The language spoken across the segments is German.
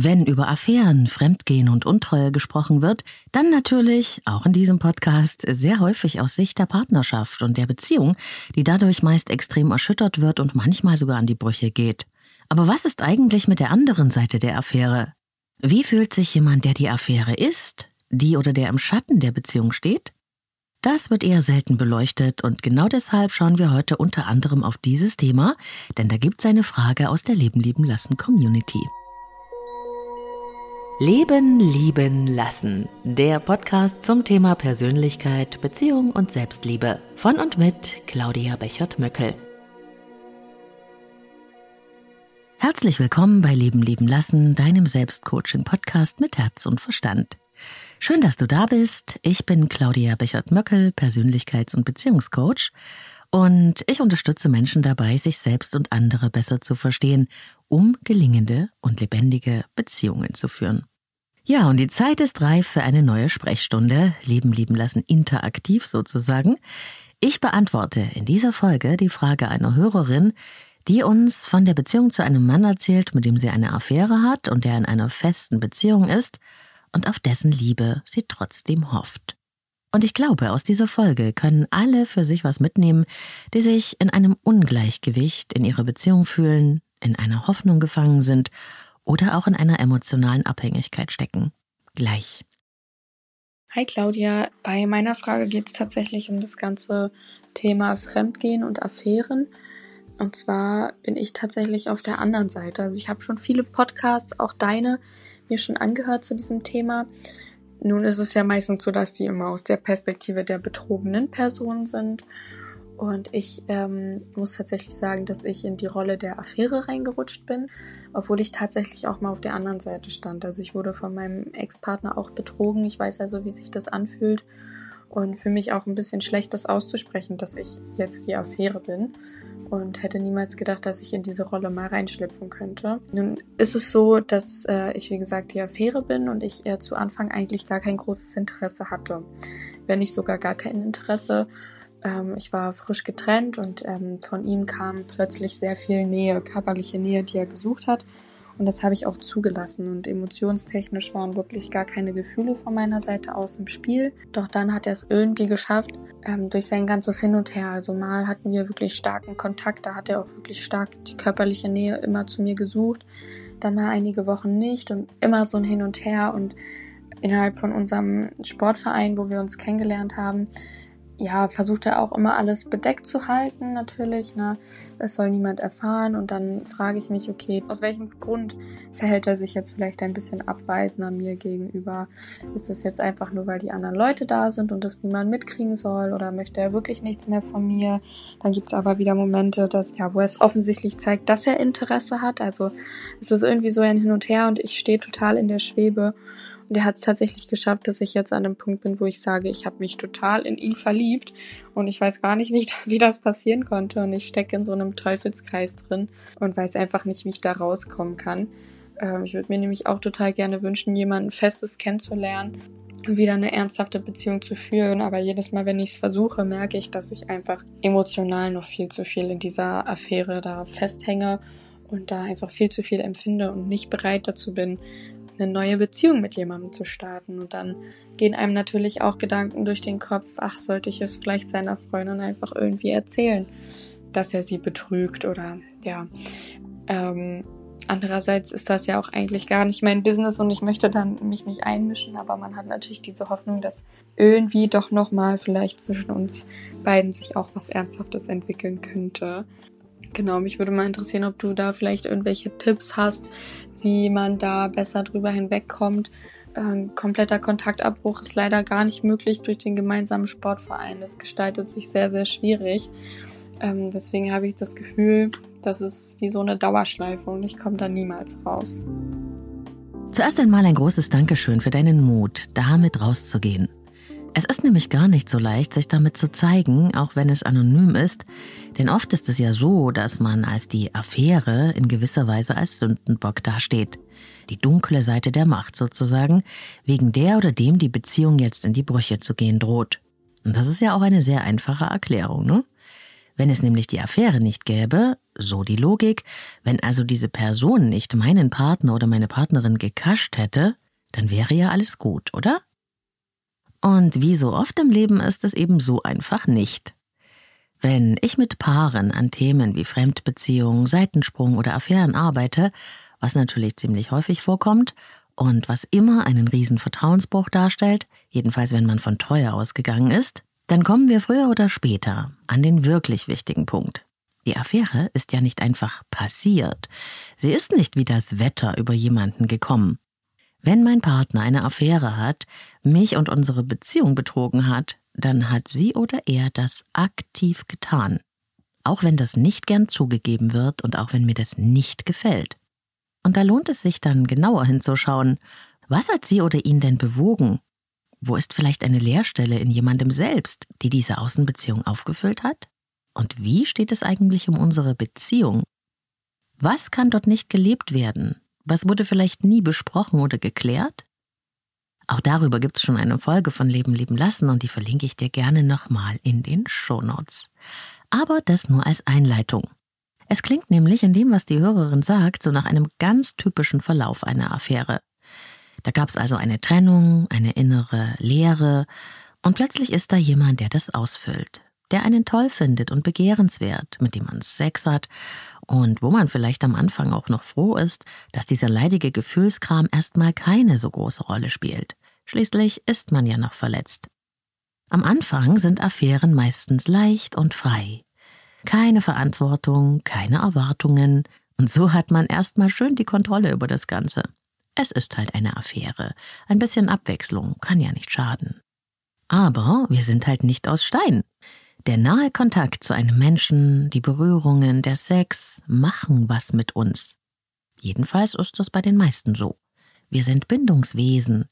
Wenn über Affären, Fremdgehen und Untreue gesprochen wird, dann natürlich, auch in diesem Podcast, sehr häufig aus Sicht der Partnerschaft und der Beziehung, die dadurch meist extrem erschüttert wird und manchmal sogar an die Brüche geht. Aber was ist eigentlich mit der anderen Seite der Affäre? Wie fühlt sich jemand, der die Affäre ist, die oder der im Schatten der Beziehung steht? Das wird eher selten beleuchtet und genau deshalb schauen wir heute unter anderem auf dieses Thema, denn da gibt es eine Frage aus der Leben lieben lassen Community. Leben, lieben, lassen. Der Podcast zum Thema Persönlichkeit, Beziehung und Selbstliebe. Von und mit Claudia Bechert-Möckel. Herzlich willkommen bei Leben, lieben, lassen, deinem Selbstcoaching-Podcast mit Herz und Verstand. Schön, dass du da bist. Ich bin Claudia Bechert-Möckel, Persönlichkeits- und Beziehungscoach. Und ich unterstütze Menschen dabei, sich selbst und andere besser zu verstehen um gelingende und lebendige Beziehungen zu führen. Ja, und die Zeit ist reif für eine neue Sprechstunde, Leben lieben lassen, interaktiv sozusagen. Ich beantworte in dieser Folge die Frage einer Hörerin, die uns von der Beziehung zu einem Mann erzählt, mit dem sie eine Affäre hat und der in einer festen Beziehung ist und auf dessen Liebe sie trotzdem hofft. Und ich glaube, aus dieser Folge können alle für sich was mitnehmen, die sich in einem Ungleichgewicht in ihrer Beziehung fühlen, in einer Hoffnung gefangen sind oder auch in einer emotionalen Abhängigkeit stecken. Gleich. Hi Claudia, bei meiner Frage geht es tatsächlich um das ganze Thema Fremdgehen und Affären. Und zwar bin ich tatsächlich auf der anderen Seite. Also ich habe schon viele Podcasts, auch deine, mir schon angehört zu diesem Thema. Nun ist es ja meistens so, dass die immer aus der Perspektive der betrogenen Person sind. Und ich ähm, muss tatsächlich sagen, dass ich in die Rolle der Affäre reingerutscht bin, obwohl ich tatsächlich auch mal auf der anderen Seite stand. Also ich wurde von meinem Ex-Partner auch betrogen. Ich weiß also, wie sich das anfühlt. Und für mich auch ein bisschen schlecht, das auszusprechen, dass ich jetzt die Affäre bin. Und hätte niemals gedacht, dass ich in diese Rolle mal reinschlüpfen könnte. Nun ist es so, dass äh, ich, wie gesagt, die Affäre bin und ich äh, zu Anfang eigentlich gar kein großes Interesse hatte. Wenn nicht sogar gar kein Interesse ähm, ich war frisch getrennt und ähm, von ihm kam plötzlich sehr viel Nähe, körperliche Nähe, die er gesucht hat. Und das habe ich auch zugelassen. Und emotionstechnisch waren wirklich gar keine Gefühle von meiner Seite aus im Spiel. Doch dann hat er es irgendwie geschafft, ähm, durch sein ganzes Hin und Her. Also mal hatten wir wirklich starken Kontakt, da hat er auch wirklich stark die körperliche Nähe immer zu mir gesucht. Dann mal einige Wochen nicht und immer so ein Hin und Her. Und innerhalb von unserem Sportverein, wo wir uns kennengelernt haben, ja, versucht er auch immer alles bedeckt zu halten, natürlich. Ne? Es soll niemand erfahren. Und dann frage ich mich, okay, aus welchem Grund verhält er sich jetzt vielleicht ein bisschen abweisender mir gegenüber? Ist es jetzt einfach nur, weil die anderen Leute da sind und das niemand mitkriegen soll? Oder möchte er wirklich nichts mehr von mir? Dann gibt's aber wieder Momente, dass, ja, wo er es offensichtlich zeigt, dass er Interesse hat. Also es ist irgendwie so ein Hin und Her und ich stehe total in der Schwebe. Und er hat es tatsächlich geschafft, dass ich jetzt an einem Punkt bin, wo ich sage, ich habe mich total in ihn verliebt und ich weiß gar nicht, wie, wie das passieren konnte. Und ich stecke in so einem Teufelskreis drin und weiß einfach nicht, wie ich da rauskommen kann. Ähm, ich würde mir nämlich auch total gerne wünschen, jemanden Festes kennenzulernen und wieder eine ernsthafte Beziehung zu führen. Aber jedes Mal, wenn ich es versuche, merke ich, dass ich einfach emotional noch viel zu viel in dieser Affäre da festhänge und da einfach viel zu viel empfinde und nicht bereit dazu bin, eine neue Beziehung mit jemandem zu starten. Und dann gehen einem natürlich auch Gedanken durch den Kopf, ach, sollte ich es vielleicht seiner Freundin einfach irgendwie erzählen, dass er sie betrügt oder ja. Ähm, andererseits ist das ja auch eigentlich gar nicht mein Business und ich möchte dann mich nicht einmischen, aber man hat natürlich diese Hoffnung, dass irgendwie doch nochmal vielleicht zwischen uns beiden sich auch was Ernsthaftes entwickeln könnte. Genau, mich würde mal interessieren, ob du da vielleicht irgendwelche Tipps hast, wie man da besser drüber hinwegkommt. Ein kompletter Kontaktabbruch ist leider gar nicht möglich durch den gemeinsamen Sportverein. Das gestaltet sich sehr, sehr schwierig. Ähm, deswegen habe ich das Gefühl, das ist wie so eine Dauerschleife und ich komme da niemals raus. Zuerst einmal ein großes Dankeschön für deinen Mut, damit rauszugehen. Es ist nämlich gar nicht so leicht, sich damit zu zeigen, auch wenn es anonym ist, denn oft ist es ja so, dass man als die Affäre in gewisser Weise als Sündenbock dasteht. Die dunkle Seite der Macht sozusagen, wegen der oder dem die Beziehung jetzt in die Brüche zu gehen droht. Und das ist ja auch eine sehr einfache Erklärung, ne? Wenn es nämlich die Affäre nicht gäbe, so die Logik, wenn also diese Person nicht meinen Partner oder meine Partnerin gekascht hätte, dann wäre ja alles gut, oder? Und wie so oft im Leben ist es eben so einfach nicht. Wenn ich mit Paaren an Themen wie Fremdbeziehung, Seitensprung oder Affären arbeite, was natürlich ziemlich häufig vorkommt und was immer einen riesen Vertrauensbruch darstellt, jedenfalls wenn man von Treue ausgegangen ist, dann kommen wir früher oder später an den wirklich wichtigen Punkt. Die Affäre ist ja nicht einfach passiert. Sie ist nicht wie das Wetter über jemanden gekommen. Wenn mein Partner eine Affäre hat, mich und unsere Beziehung betrogen hat, dann hat sie oder er das aktiv getan. Auch wenn das nicht gern zugegeben wird und auch wenn mir das nicht gefällt. Und da lohnt es sich dann genauer hinzuschauen. Was hat sie oder ihn denn bewogen? Wo ist vielleicht eine Leerstelle in jemandem selbst, die diese Außenbeziehung aufgefüllt hat? Und wie steht es eigentlich um unsere Beziehung? Was kann dort nicht gelebt werden? Was wurde vielleicht nie besprochen oder geklärt? Auch darüber gibt es schon eine Folge von Leben leben lassen und die verlinke ich dir gerne nochmal in den Shownotes. Aber das nur als Einleitung. Es klingt nämlich in dem, was die Hörerin sagt, so nach einem ganz typischen Verlauf einer Affäre. Da gab es also eine Trennung, eine innere Leere, und plötzlich ist da jemand, der das ausfüllt, der einen toll findet und begehrenswert, mit dem man Sex hat und wo man vielleicht am Anfang auch noch froh ist, dass dieser leidige Gefühlskram erstmal keine so große Rolle spielt. Schließlich ist man ja noch verletzt. Am Anfang sind Affären meistens leicht und frei. Keine Verantwortung, keine Erwartungen, und so hat man erstmal schön die Kontrolle über das Ganze. Es ist halt eine Affäre. Ein bisschen Abwechslung kann ja nicht schaden. Aber wir sind halt nicht aus Stein. Der nahe Kontakt zu einem Menschen, die Berührungen, der Sex machen was mit uns. Jedenfalls ist das bei den meisten so. Wir sind Bindungswesen.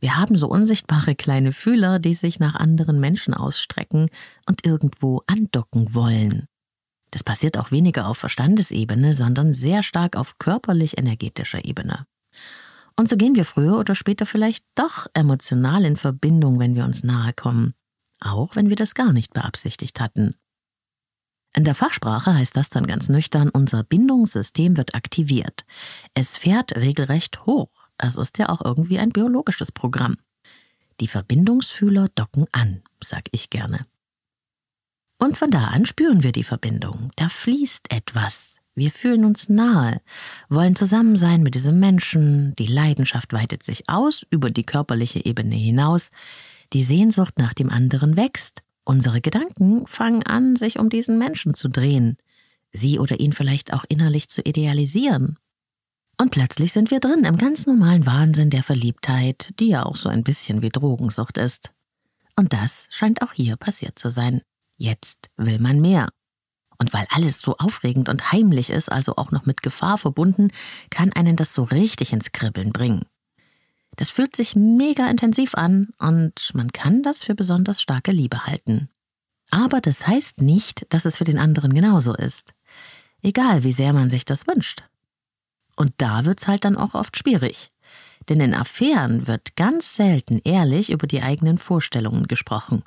Wir haben so unsichtbare kleine Fühler, die sich nach anderen Menschen ausstrecken und irgendwo andocken wollen. Das passiert auch weniger auf Verstandesebene, sondern sehr stark auf körperlich-energetischer Ebene. Und so gehen wir früher oder später vielleicht doch emotional in Verbindung, wenn wir uns nahe kommen, auch wenn wir das gar nicht beabsichtigt hatten. In der Fachsprache heißt das dann ganz nüchtern, unser Bindungssystem wird aktiviert. Es fährt regelrecht hoch. Es ist ja auch irgendwie ein biologisches Programm. Die Verbindungsfühler docken an, sag ich gerne. Und von da an spüren wir die Verbindung. Da fließt etwas. Wir fühlen uns nahe, wollen zusammen sein mit diesem Menschen, die Leidenschaft weitet sich aus über die körperliche Ebene hinaus, die Sehnsucht nach dem anderen wächst, unsere Gedanken fangen an, sich um diesen Menschen zu drehen, sie oder ihn vielleicht auch innerlich zu idealisieren. Und plötzlich sind wir drin im ganz normalen Wahnsinn der Verliebtheit, die ja auch so ein bisschen wie Drogensucht ist. Und das scheint auch hier passiert zu sein. Jetzt will man mehr. Und weil alles so aufregend und heimlich ist, also auch noch mit Gefahr verbunden, kann einen das so richtig ins Kribbeln bringen. Das fühlt sich mega intensiv an und man kann das für besonders starke Liebe halten. Aber das heißt nicht, dass es für den anderen genauso ist. Egal, wie sehr man sich das wünscht. Und da wird's halt dann auch oft schwierig. Denn in Affären wird ganz selten ehrlich über die eigenen Vorstellungen gesprochen.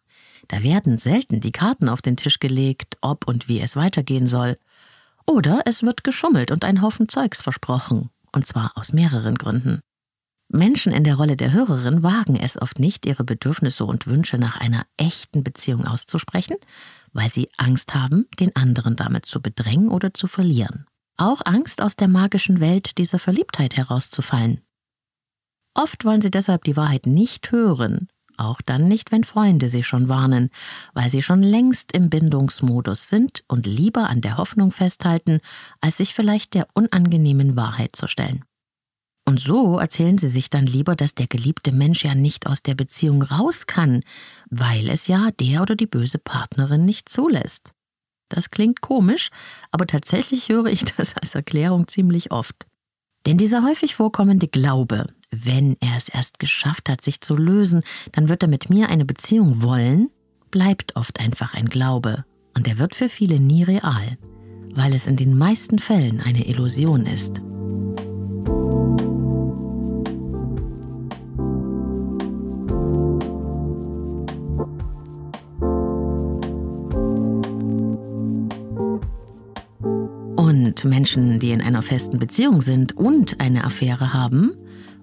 Da werden selten die Karten auf den Tisch gelegt, ob und wie es weitergehen soll. Oder es wird geschummelt und ein Haufen Zeugs versprochen. Und zwar aus mehreren Gründen. Menschen in der Rolle der Hörerin wagen es oft nicht, ihre Bedürfnisse und Wünsche nach einer echten Beziehung auszusprechen, weil sie Angst haben, den anderen damit zu bedrängen oder zu verlieren. Auch Angst, aus der magischen Welt dieser Verliebtheit herauszufallen. Oft wollen sie deshalb die Wahrheit nicht hören, auch dann nicht, wenn Freunde sie schon warnen, weil sie schon längst im Bindungsmodus sind und lieber an der Hoffnung festhalten, als sich vielleicht der unangenehmen Wahrheit zu stellen. Und so erzählen sie sich dann lieber, dass der geliebte Mensch ja nicht aus der Beziehung raus kann, weil es ja der oder die böse Partnerin nicht zulässt. Das klingt komisch, aber tatsächlich höre ich das als Erklärung ziemlich oft. Denn dieser häufig vorkommende Glaube, wenn er es erst geschafft hat, sich zu lösen, dann wird er mit mir eine Beziehung wollen, bleibt oft einfach ein Glaube. Und er wird für viele nie real, weil es in den meisten Fällen eine Illusion ist. Menschen, die in einer festen Beziehung sind und eine Affäre haben,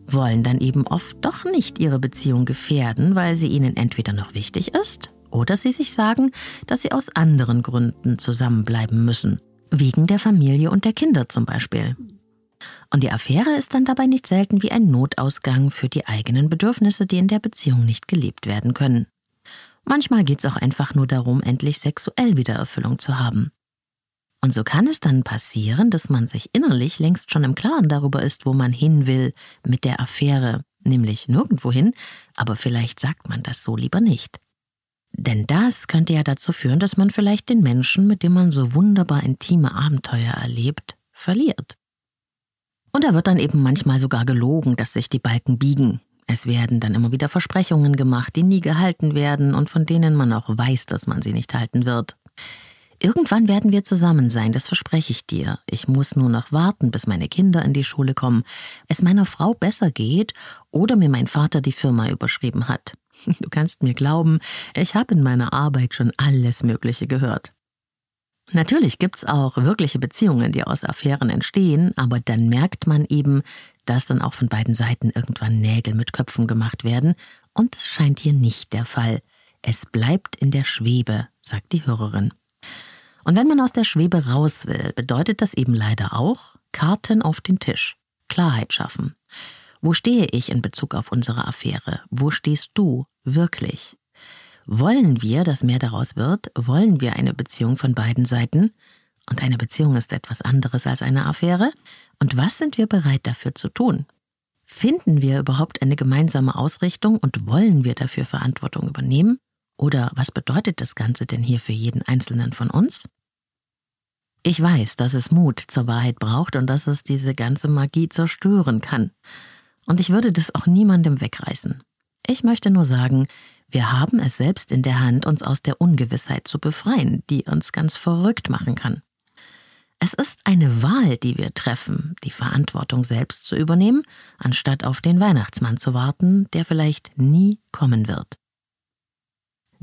wollen dann eben oft doch nicht ihre Beziehung gefährden, weil sie ihnen entweder noch wichtig ist oder sie sich sagen, dass sie aus anderen Gründen zusammenbleiben müssen. Wegen der Familie und der Kinder zum Beispiel. Und die Affäre ist dann dabei nicht selten wie ein Notausgang für die eigenen Bedürfnisse, die in der Beziehung nicht gelebt werden können. Manchmal geht es auch einfach nur darum, endlich sexuell wieder Erfüllung zu haben. Und so kann es dann passieren, dass man sich innerlich längst schon im Klaren darüber ist, wo man hin will mit der Affäre, nämlich nirgendwo hin, aber vielleicht sagt man das so lieber nicht. Denn das könnte ja dazu führen, dass man vielleicht den Menschen, mit dem man so wunderbar intime Abenteuer erlebt, verliert. Und da wird dann eben manchmal sogar gelogen, dass sich die Balken biegen. Es werden dann immer wieder Versprechungen gemacht, die nie gehalten werden und von denen man auch weiß, dass man sie nicht halten wird. Irgendwann werden wir zusammen sein, das verspreche ich dir. Ich muss nur noch warten, bis meine Kinder in die Schule kommen, es meiner Frau besser geht oder mir mein Vater die Firma überschrieben hat. Du kannst mir glauben, ich habe in meiner Arbeit schon alles Mögliche gehört. Natürlich gibt's auch wirkliche Beziehungen, die aus Affären entstehen, aber dann merkt man eben, dass dann auch von beiden Seiten irgendwann Nägel mit Köpfen gemacht werden, und es scheint hier nicht der Fall. Es bleibt in der Schwebe, sagt die Hörerin. Und wenn man aus der Schwebe raus will, bedeutet das eben leider auch Karten auf den Tisch, Klarheit schaffen. Wo stehe ich in Bezug auf unsere Affäre? Wo stehst du wirklich? Wollen wir, dass mehr daraus wird? Wollen wir eine Beziehung von beiden Seiten? Und eine Beziehung ist etwas anderes als eine Affäre? Und was sind wir bereit dafür zu tun? Finden wir überhaupt eine gemeinsame Ausrichtung und wollen wir dafür Verantwortung übernehmen? Oder was bedeutet das Ganze denn hier für jeden Einzelnen von uns? Ich weiß, dass es Mut zur Wahrheit braucht und dass es diese ganze Magie zerstören kann. Und ich würde das auch niemandem wegreißen. Ich möchte nur sagen, wir haben es selbst in der Hand, uns aus der Ungewissheit zu befreien, die uns ganz verrückt machen kann. Es ist eine Wahl, die wir treffen, die Verantwortung selbst zu übernehmen, anstatt auf den Weihnachtsmann zu warten, der vielleicht nie kommen wird.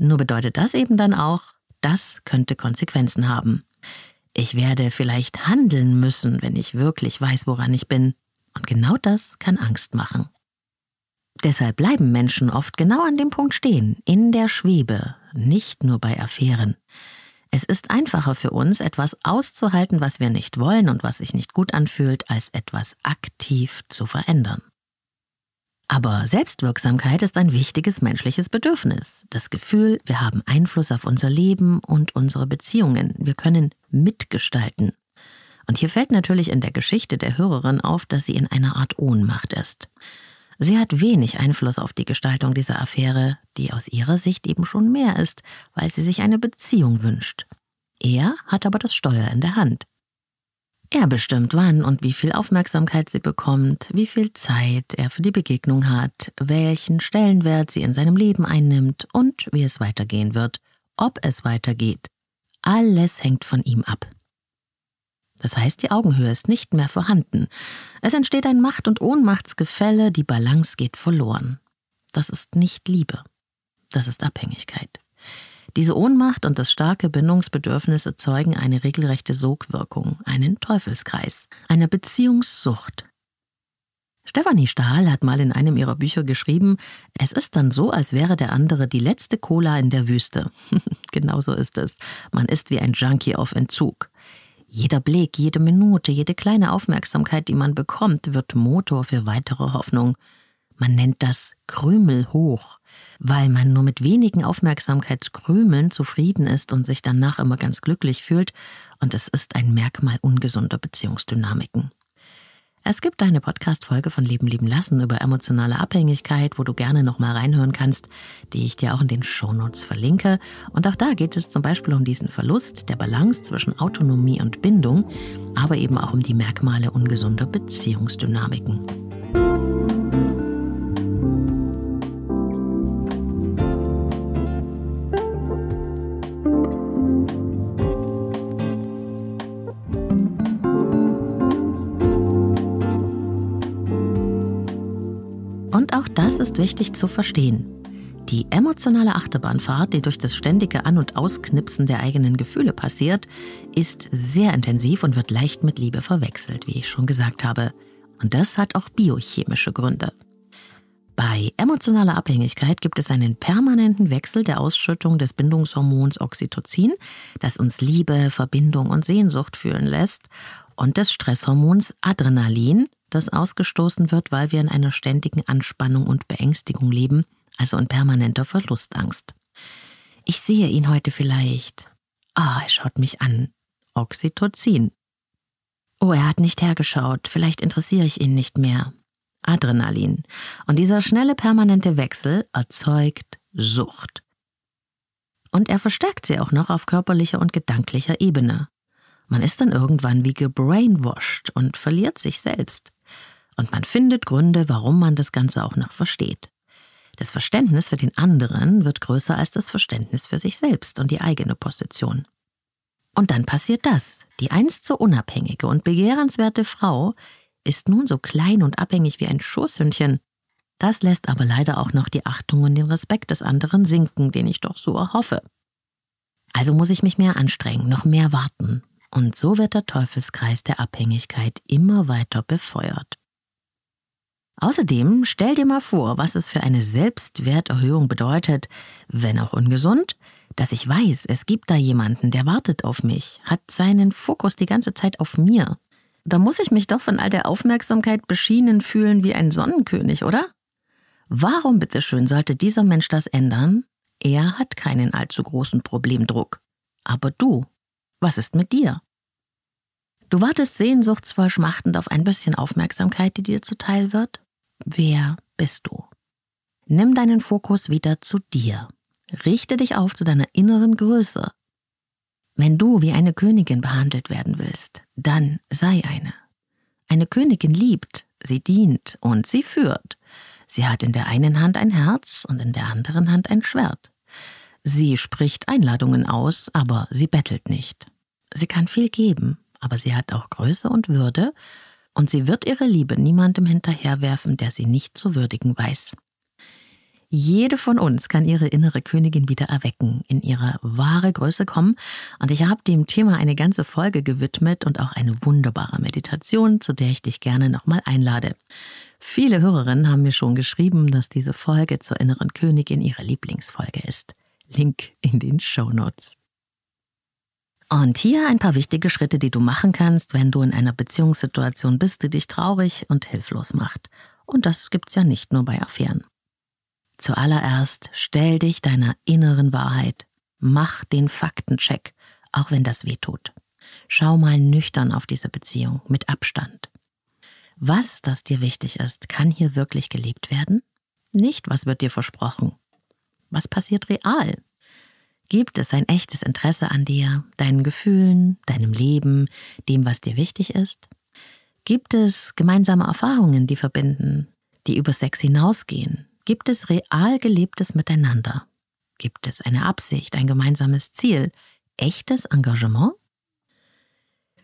Nur bedeutet das eben dann auch, das könnte Konsequenzen haben. Ich werde vielleicht handeln müssen, wenn ich wirklich weiß, woran ich bin. Und genau das kann Angst machen. Deshalb bleiben Menschen oft genau an dem Punkt stehen, in der Schwebe, nicht nur bei Affären. Es ist einfacher für uns, etwas auszuhalten, was wir nicht wollen und was sich nicht gut anfühlt, als etwas aktiv zu verändern. Aber Selbstwirksamkeit ist ein wichtiges menschliches Bedürfnis. Das Gefühl, wir haben Einfluss auf unser Leben und unsere Beziehungen. Wir können mitgestalten. Und hier fällt natürlich in der Geschichte der Hörerin auf, dass sie in einer Art Ohnmacht ist. Sie hat wenig Einfluss auf die Gestaltung dieser Affäre, die aus ihrer Sicht eben schon mehr ist, weil sie sich eine Beziehung wünscht. Er hat aber das Steuer in der Hand. Er bestimmt, wann und wie viel Aufmerksamkeit sie bekommt, wie viel Zeit er für die Begegnung hat, welchen Stellenwert sie in seinem Leben einnimmt und wie es weitergehen wird, ob es weitergeht. Alles hängt von ihm ab. Das heißt, die Augenhöhe ist nicht mehr vorhanden. Es entsteht ein Macht- und Ohnmachtsgefälle, die Balance geht verloren. Das ist nicht Liebe. Das ist Abhängigkeit. Diese Ohnmacht und das starke Bindungsbedürfnis erzeugen eine regelrechte Sogwirkung, einen Teufelskreis, eine Beziehungssucht. Stefanie Stahl hat mal in einem ihrer Bücher geschrieben, es ist dann so, als wäre der andere die letzte Cola in der Wüste. Genauso ist es. Man ist wie ein Junkie auf Entzug. Jeder Blick, jede Minute, jede kleine Aufmerksamkeit, die man bekommt, wird Motor für weitere Hoffnung. Man nennt das Krümel hoch weil man nur mit wenigen Aufmerksamkeitskrümeln zufrieden ist und sich danach immer ganz glücklich fühlt, und es ist ein Merkmal ungesunder Beziehungsdynamiken. Es gibt eine Podcast-Folge von Leben lieben lassen über emotionale Abhängigkeit, wo du gerne nochmal reinhören kannst, die ich dir auch in den Shownotes verlinke. Und auch da geht es zum Beispiel um diesen Verlust der Balance zwischen Autonomie und Bindung, aber eben auch um die Merkmale ungesunder Beziehungsdynamiken. Ist wichtig zu verstehen. Die emotionale Achterbahnfahrt, die durch das ständige An- und Ausknipsen der eigenen Gefühle passiert, ist sehr intensiv und wird leicht mit Liebe verwechselt, wie ich schon gesagt habe. Und das hat auch biochemische Gründe. Bei emotionaler Abhängigkeit gibt es einen permanenten Wechsel der Ausschüttung des Bindungshormons Oxytocin, das uns Liebe, Verbindung und Sehnsucht fühlen lässt, und des Stresshormons Adrenalin, das ausgestoßen wird, weil wir in einer ständigen Anspannung und Beängstigung leben, also in permanenter Verlustangst. Ich sehe ihn heute vielleicht. Ah, er schaut mich an. Oxytocin. Oh, er hat nicht hergeschaut, vielleicht interessiere ich ihn nicht mehr. Adrenalin. Und dieser schnelle permanente Wechsel erzeugt Sucht. Und er verstärkt sie auch noch auf körperlicher und gedanklicher Ebene. Man ist dann irgendwann wie gebrainwashed und verliert sich selbst. Und man findet Gründe, warum man das Ganze auch noch versteht. Das Verständnis für den anderen wird größer als das Verständnis für sich selbst und die eigene Position. Und dann passiert das. Die einst so unabhängige und begehrenswerte Frau ist nun so klein und abhängig wie ein Schoßhündchen. Das lässt aber leider auch noch die Achtung und den Respekt des anderen sinken, den ich doch so erhoffe. Also muss ich mich mehr anstrengen, noch mehr warten. Und so wird der Teufelskreis der Abhängigkeit immer weiter befeuert. Außerdem stell dir mal vor, was es für eine Selbstwerterhöhung bedeutet, wenn auch ungesund, dass ich weiß, es gibt da jemanden, der wartet auf mich, hat seinen Fokus die ganze Zeit auf mir, da muss ich mich doch von all der Aufmerksamkeit beschienen fühlen wie ein Sonnenkönig, oder? Warum bitteschön sollte dieser Mensch das ändern? Er hat keinen allzu großen Problemdruck. Aber du, was ist mit dir? Du wartest sehnsuchtsvoll schmachtend auf ein bisschen Aufmerksamkeit, die dir zuteil wird? Wer bist du? Nimm deinen Fokus wieder zu dir. Richte dich auf zu deiner inneren Größe. Wenn du wie eine Königin behandelt werden willst, dann sei eine. Eine Königin liebt, sie dient und sie führt. Sie hat in der einen Hand ein Herz und in der anderen Hand ein Schwert. Sie spricht Einladungen aus, aber sie bettelt nicht. Sie kann viel geben, aber sie hat auch Größe und Würde, und sie wird ihre Liebe niemandem hinterherwerfen, der sie nicht zu würdigen weiß. Jede von uns kann ihre innere Königin wieder erwecken, in ihre wahre Größe kommen. Und ich habe dem Thema eine ganze Folge gewidmet und auch eine wunderbare Meditation, zu der ich dich gerne nochmal einlade. Viele Hörerinnen haben mir schon geschrieben, dass diese Folge zur inneren Königin ihre Lieblingsfolge ist. Link in den Show Notes. Und hier ein paar wichtige Schritte, die du machen kannst, wenn du in einer Beziehungssituation bist, die dich traurig und hilflos macht. Und das gibt's ja nicht nur bei Affären. Zuallererst stell dich deiner inneren Wahrheit. Mach den Faktencheck, auch wenn das weh tut. Schau mal nüchtern auf diese Beziehung, mit Abstand. Was, das dir wichtig ist, kann hier wirklich gelebt werden? Nicht, was wird dir versprochen. Was passiert real? Gibt es ein echtes Interesse an dir, deinen Gefühlen, deinem Leben, dem, was dir wichtig ist? Gibt es gemeinsame Erfahrungen, die verbinden, die über Sex hinausgehen, Gibt es real gelebtes Miteinander? Gibt es eine Absicht, ein gemeinsames Ziel, echtes Engagement?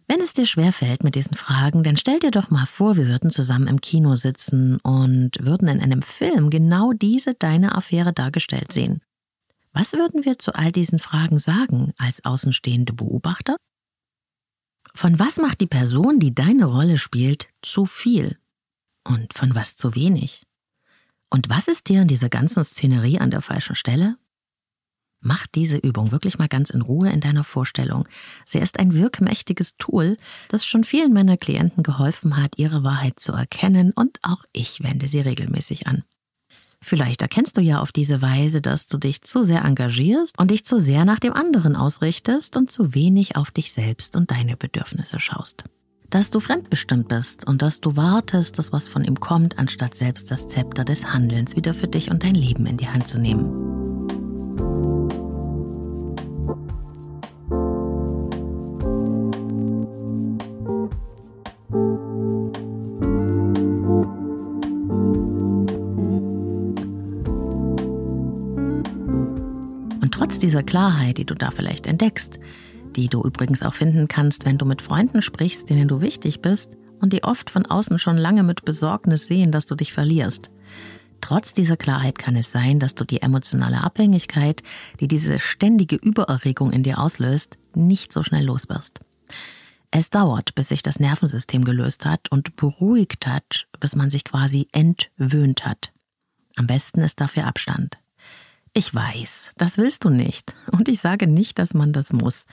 Wenn es dir schwerfällt mit diesen Fragen, dann stell dir doch mal vor, wir würden zusammen im Kino sitzen und würden in einem Film genau diese deine Affäre dargestellt sehen. Was würden wir zu all diesen Fragen sagen als außenstehende Beobachter? Von was macht die Person, die deine Rolle spielt, zu viel? Und von was zu wenig? Und was ist dir in dieser ganzen Szenerie an der falschen Stelle? Mach diese Übung wirklich mal ganz in Ruhe in deiner Vorstellung. Sie ist ein wirkmächtiges Tool, das schon vielen meiner Klienten geholfen hat, ihre Wahrheit zu erkennen und auch ich wende sie regelmäßig an. Vielleicht erkennst du ja auf diese Weise, dass du dich zu sehr engagierst und dich zu sehr nach dem anderen ausrichtest und zu wenig auf dich selbst und deine Bedürfnisse schaust dass du fremdbestimmt bist und dass du wartest, dass was von ihm kommt, anstatt selbst das Zepter des Handelns wieder für dich und dein Leben in die Hand zu nehmen. Trotz dieser Klarheit, die du da vielleicht entdeckst, die du übrigens auch finden kannst, wenn du mit Freunden sprichst, denen du wichtig bist und die oft von außen schon lange mit Besorgnis sehen, dass du dich verlierst. Trotz dieser Klarheit kann es sein, dass du die emotionale Abhängigkeit, die diese ständige Übererregung in dir auslöst, nicht so schnell los wirst. Es dauert, bis sich das Nervensystem gelöst hat und beruhigt hat, bis man sich quasi entwöhnt hat. Am besten ist dafür Abstand. Ich weiß, das willst du nicht. Und ich sage nicht, dass man das muss.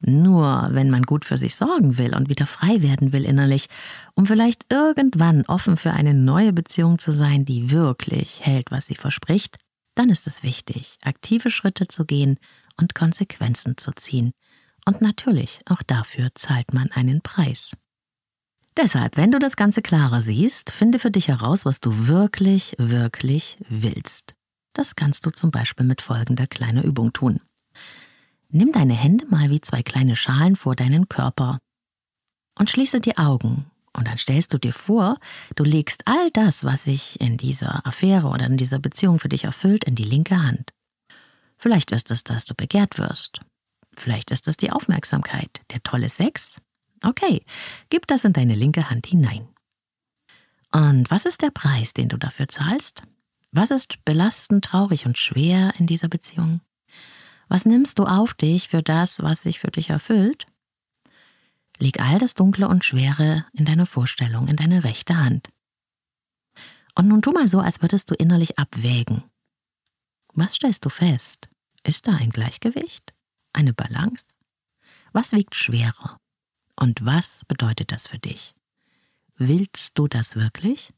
Nur wenn man gut für sich sorgen will und wieder frei werden will innerlich, um vielleicht irgendwann offen für eine neue Beziehung zu sein, die wirklich hält, was sie verspricht, dann ist es wichtig, aktive Schritte zu gehen und Konsequenzen zu ziehen. Und natürlich, auch dafür zahlt man einen Preis. Deshalb, wenn du das Ganze klarer siehst, finde für dich heraus, was du wirklich, wirklich willst. Das kannst du zum Beispiel mit folgender kleiner Übung tun. Nimm deine Hände mal wie zwei kleine Schalen vor deinen Körper und schließe die Augen. Und dann stellst du dir vor, du legst all das, was sich in dieser Affäre oder in dieser Beziehung für dich erfüllt, in die linke Hand. Vielleicht ist es, dass du begehrt wirst. Vielleicht ist es die Aufmerksamkeit, der tolle Sex. Okay, gib das in deine linke Hand hinein. Und was ist der Preis, den du dafür zahlst? Was ist belastend, traurig und schwer in dieser Beziehung? Was nimmst du auf dich für das, was sich für dich erfüllt? Leg all das Dunkle und Schwere in deine Vorstellung, in deine rechte Hand. Und nun tu mal so, als würdest du innerlich abwägen. Was stellst du fest? Ist da ein Gleichgewicht? Eine Balance? Was wiegt schwerer? Und was bedeutet das für dich? Willst du das wirklich?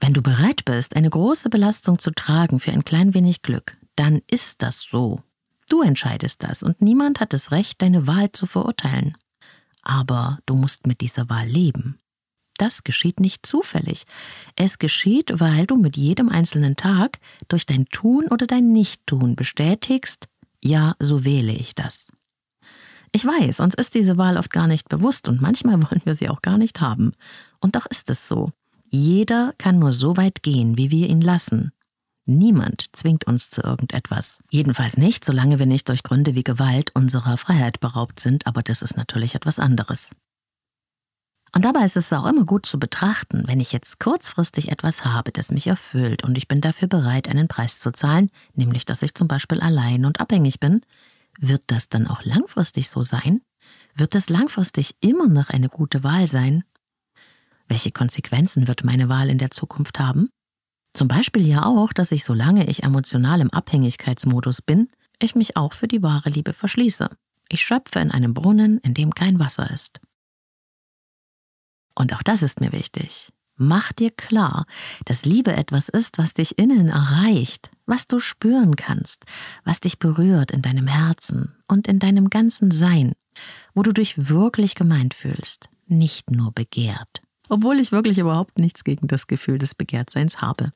Wenn du bereit bist, eine große Belastung zu tragen für ein klein wenig Glück, dann ist das so. Du entscheidest das und niemand hat das Recht, deine Wahl zu verurteilen. Aber du musst mit dieser Wahl leben. Das geschieht nicht zufällig. Es geschieht, weil du mit jedem einzelnen Tag durch dein Tun oder dein Nichttun bestätigst, ja, so wähle ich das. Ich weiß, uns ist diese Wahl oft gar nicht bewusst und manchmal wollen wir sie auch gar nicht haben. Und doch ist es so. Jeder kann nur so weit gehen, wie wir ihn lassen. Niemand zwingt uns zu irgendetwas. Jedenfalls nicht, solange wir nicht durch Gründe wie Gewalt unserer Freiheit beraubt sind, aber das ist natürlich etwas anderes. Und dabei ist es auch immer gut zu betrachten, wenn ich jetzt kurzfristig etwas habe, das mich erfüllt und ich bin dafür bereit, einen Preis zu zahlen, nämlich dass ich zum Beispiel allein und abhängig bin, wird das dann auch langfristig so sein? Wird es langfristig immer noch eine gute Wahl sein? Welche Konsequenzen wird meine Wahl in der Zukunft haben? Zum Beispiel ja auch, dass ich, solange ich emotional im Abhängigkeitsmodus bin, ich mich auch für die wahre Liebe verschließe. Ich schöpfe in einem Brunnen, in dem kein Wasser ist. Und auch das ist mir wichtig. Mach dir klar, dass Liebe etwas ist, was dich innen erreicht, was du spüren kannst, was dich berührt in deinem Herzen und in deinem ganzen Sein, wo du dich wirklich gemeint fühlst, nicht nur begehrt obwohl ich wirklich überhaupt nichts gegen das Gefühl des Begehrtseins habe.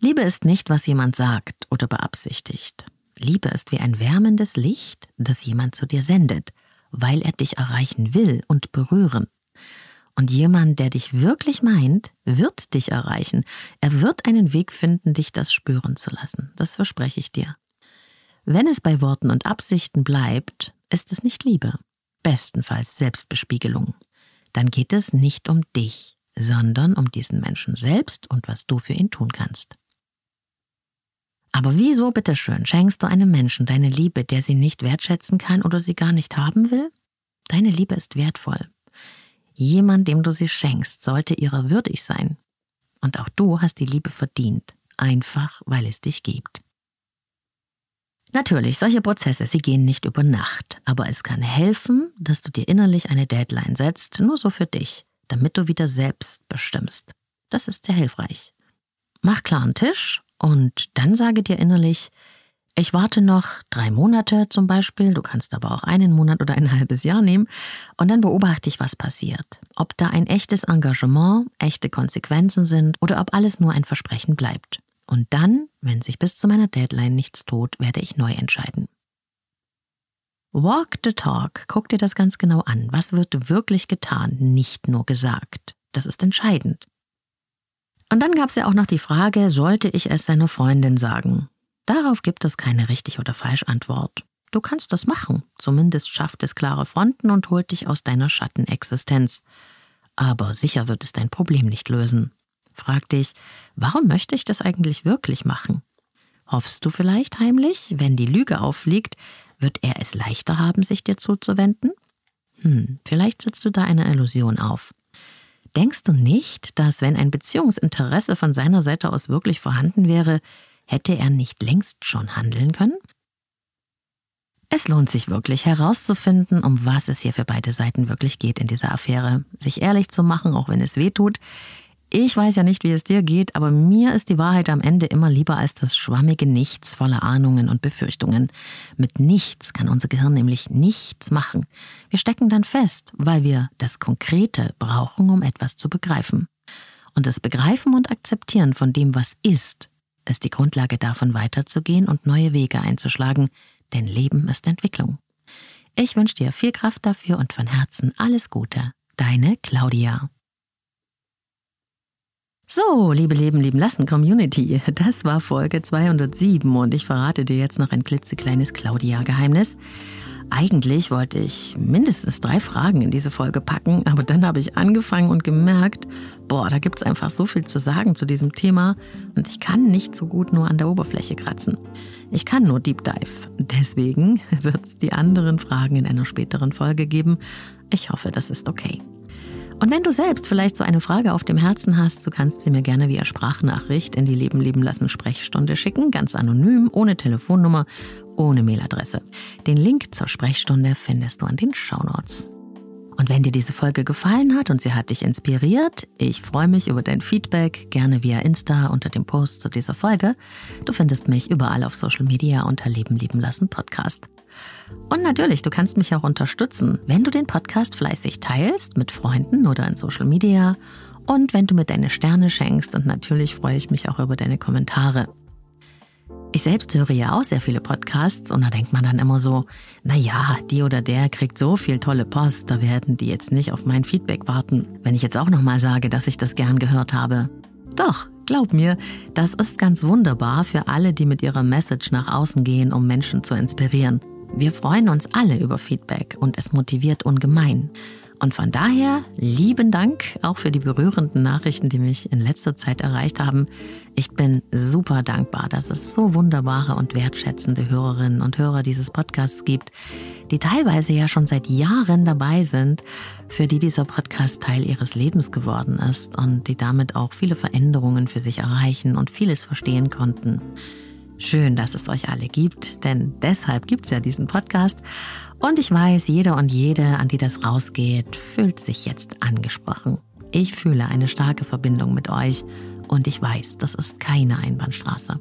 Liebe ist nicht, was jemand sagt oder beabsichtigt. Liebe ist wie ein wärmendes Licht, das jemand zu dir sendet, weil er dich erreichen will und berühren. Und jemand, der dich wirklich meint, wird dich erreichen. Er wird einen Weg finden, dich das spüren zu lassen. Das verspreche ich dir. Wenn es bei Worten und Absichten bleibt, ist es nicht Liebe. Bestenfalls Selbstbespiegelung dann geht es nicht um dich, sondern um diesen Menschen selbst und was du für ihn tun kannst. Aber wieso, bitteschön, schenkst du einem Menschen deine Liebe, der sie nicht wertschätzen kann oder sie gar nicht haben will? Deine Liebe ist wertvoll. Jemand, dem du sie schenkst, sollte ihrer würdig sein. Und auch du hast die Liebe verdient, einfach weil es dich gibt. Natürlich, solche Prozesse, sie gehen nicht über Nacht, aber es kann helfen, dass du dir innerlich eine Deadline setzt, nur so für dich, damit du wieder selbst bestimmst. Das ist sehr hilfreich. Mach klar einen Tisch und dann sage dir innerlich, ich warte noch drei Monate zum Beispiel, du kannst aber auch einen Monat oder ein halbes Jahr nehmen und dann beobachte ich, was passiert. Ob da ein echtes Engagement, echte Konsequenzen sind oder ob alles nur ein Versprechen bleibt. Und dann, wenn sich bis zu meiner Deadline nichts tut, werde ich neu entscheiden. Walk the talk. Guck dir das ganz genau an. Was wird wirklich getan, nicht nur gesagt? Das ist entscheidend. Und dann gab es ja auch noch die Frage, sollte ich es deiner Freundin sagen? Darauf gibt es keine richtig oder falsch Antwort. Du kannst das machen. Zumindest schafft es klare Fronten und holt dich aus deiner Schattenexistenz. Aber sicher wird es dein Problem nicht lösen. Frag dich, warum möchte ich das eigentlich wirklich machen? Hoffst du vielleicht heimlich, wenn die Lüge aufliegt, wird er es leichter haben, sich dir zuzuwenden? Hm, vielleicht setzt du da eine Illusion auf. Denkst du nicht, dass wenn ein Beziehungsinteresse von seiner Seite aus wirklich vorhanden wäre, hätte er nicht längst schon handeln können? Es lohnt sich wirklich herauszufinden, um was es hier für beide Seiten wirklich geht in dieser Affäre. Sich ehrlich zu machen, auch wenn es weh tut. Ich weiß ja nicht, wie es dir geht, aber mir ist die Wahrheit am Ende immer lieber als das schwammige Nichts voller Ahnungen und Befürchtungen. Mit nichts kann unser Gehirn nämlich nichts machen. Wir stecken dann fest, weil wir das Konkrete brauchen, um etwas zu begreifen. Und das Begreifen und Akzeptieren von dem, was ist, ist die Grundlage davon weiterzugehen und neue Wege einzuschlagen, denn Leben ist Entwicklung. Ich wünsche dir viel Kraft dafür und von Herzen alles Gute. Deine Claudia. So, liebe Leben, lieben lassen Community, das war Folge 207 und ich verrate dir jetzt noch ein klitzekleines Claudia-Geheimnis. Eigentlich wollte ich mindestens drei Fragen in diese Folge packen, aber dann habe ich angefangen und gemerkt, boah, da gibt es einfach so viel zu sagen zu diesem Thema und ich kann nicht so gut nur an der Oberfläche kratzen. Ich kann nur Deep Dive. Deswegen wird es die anderen Fragen in einer späteren Folge geben. Ich hoffe, das ist okay. Und wenn du selbst vielleicht so eine Frage auf dem Herzen hast, du kannst sie mir gerne via Sprachnachricht in die Leben leben lassen Sprechstunde schicken, ganz anonym, ohne Telefonnummer, ohne Mailadresse. Den Link zur Sprechstunde findest du an den Shownotes. Und wenn dir diese Folge gefallen hat und sie hat dich inspiriert, ich freue mich über dein Feedback, gerne via Insta unter dem Post zu dieser Folge. Du findest mich überall auf Social Media unter Leben lieben lassen Podcast. Und natürlich, du kannst mich auch unterstützen, wenn du den Podcast fleißig teilst mit Freunden oder in Social Media und wenn du mir deine Sterne schenkst und natürlich freue ich mich auch über deine Kommentare. Ich selbst höre ja auch sehr viele Podcasts und da denkt man dann immer so, na ja, die oder der kriegt so viel tolle Post, da werden die jetzt nicht auf mein Feedback warten, wenn ich jetzt auch nochmal sage, dass ich das gern gehört habe. Doch, glaub mir, das ist ganz wunderbar für alle, die mit ihrer Message nach außen gehen, um Menschen zu inspirieren. Wir freuen uns alle über Feedback und es motiviert ungemein. Und von daher lieben Dank auch für die berührenden Nachrichten, die mich in letzter Zeit erreicht haben. Ich bin super dankbar, dass es so wunderbare und wertschätzende Hörerinnen und Hörer dieses Podcasts gibt, die teilweise ja schon seit Jahren dabei sind, für die dieser Podcast Teil ihres Lebens geworden ist und die damit auch viele Veränderungen für sich erreichen und vieles verstehen konnten. Schön, dass es euch alle gibt, denn deshalb gibt es ja diesen Podcast. Und ich weiß, jeder und jede, an die das rausgeht, fühlt sich jetzt angesprochen. Ich fühle eine starke Verbindung mit euch und ich weiß, das ist keine Einbahnstraße.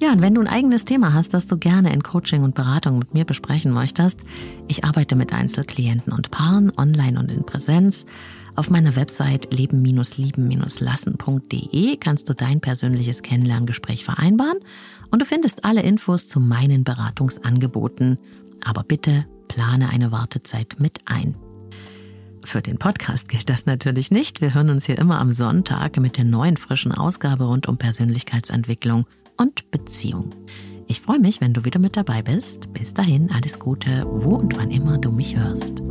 Ja, und wenn du ein eigenes Thema hast, das du gerne in Coaching und Beratung mit mir besprechen möchtest, ich arbeite mit Einzelklienten und Paaren online und in Präsenz. Auf meiner Website leben-lieben-lassen.de kannst du dein persönliches Kennenlerngespräch vereinbaren und du findest alle Infos zu meinen Beratungsangeboten. Aber bitte plane eine Wartezeit mit ein. Für den Podcast gilt das natürlich nicht. Wir hören uns hier immer am Sonntag mit der neuen frischen Ausgabe rund um Persönlichkeitsentwicklung und Beziehung. Ich freue mich, wenn du wieder mit dabei bist. Bis dahin alles Gute, wo und wann immer du mich hörst.